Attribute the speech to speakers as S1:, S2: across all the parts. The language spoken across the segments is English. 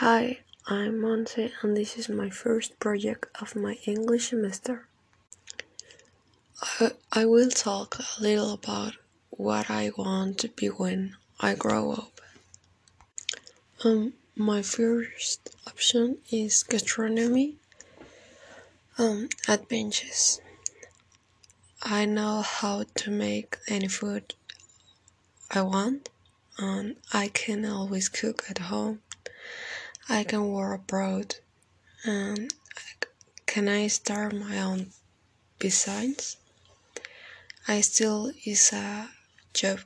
S1: Hi, I'm Monse and this is my first project of my English semester. I, I will talk a little about what I want to be when I grow up. Um, my first option is gastronomy. Um. I know how to make any food I want, and I can always cook at home. I can work abroad, and can I start my own business? I still is a job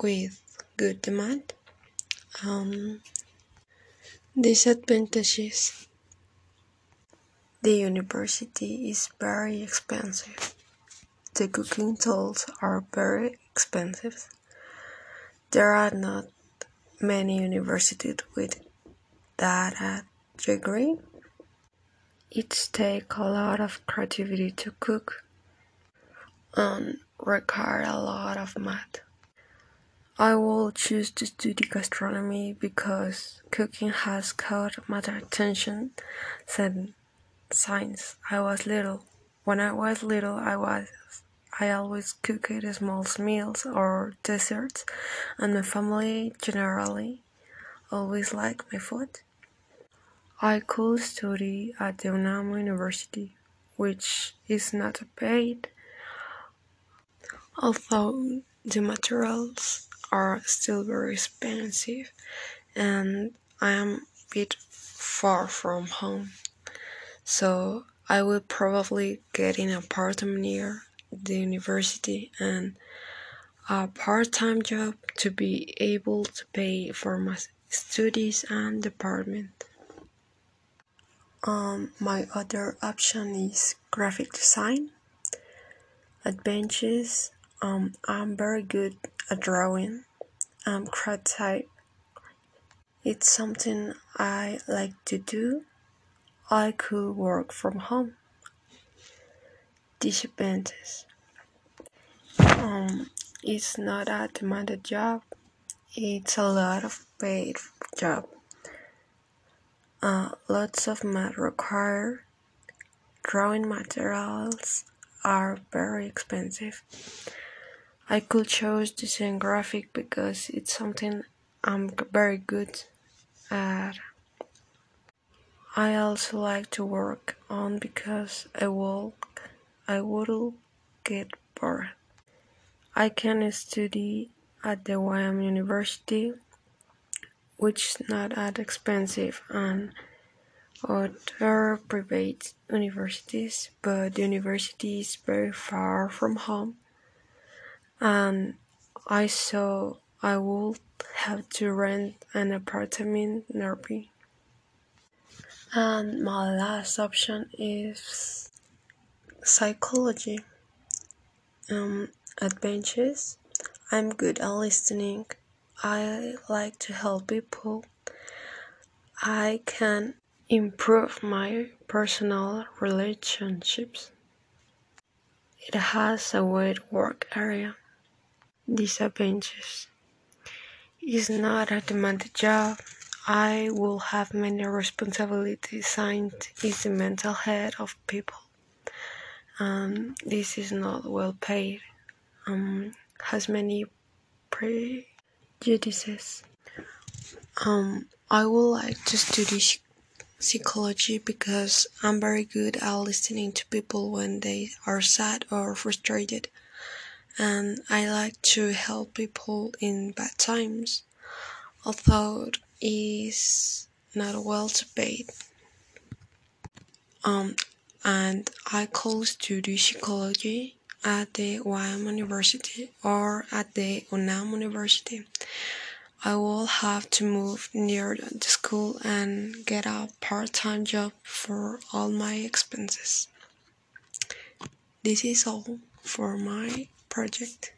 S1: with good demand. Um, disadvantages. The university is very expensive. The cooking tools are very expensive. There are not many universities with that degree. It takes a lot of creativity to cook and require a lot of math. I will choose to study gastronomy because cooking has caught my attention since since I was little. When I was little, I was I always cooked small meals or desserts, and my family generally always liked my food. I could study at the UNAM University, which is not paid, although the materials are still very expensive and I am a bit far from home. So I will probably get an apartment near the university and a part-time job to be able to pay for my studies and apartment. Um, my other option is graphic design. Adventures. Um, I'm very good at drawing. I'm creative. It's something I like to do I could work from home. Disadvantages. Um, it's not a demanded job. It's a lot of paid job. Uh, lots of math. Drawing materials are very expensive. I could choose design graphic because it's something I'm very good at. I also like to work on because I will I would get bored. I can study at the YM University, which is not that expensive, and other private universities, but the university is very far from home, and I saw I would have to rent an apartment nearby. And my last option is psychology. Um, adventures. I'm good at listening. I like to help people. I can improve my personal relationships. It has a wide work area. Disadvantages. It's not a demanding job. I will have many responsibilities and is the mental health of people. Um, this is not well paid. Um, has many prejudices. Um, I would like to study psychology because I'm very good at listening to people when they are sad or frustrated, and I like to help people in bad times. Although it is not well paid. Um, and I could study psychology at the YM University or at the UNAM University. I will have to move near the school and get a part-time job for all my expenses. This is all for my project.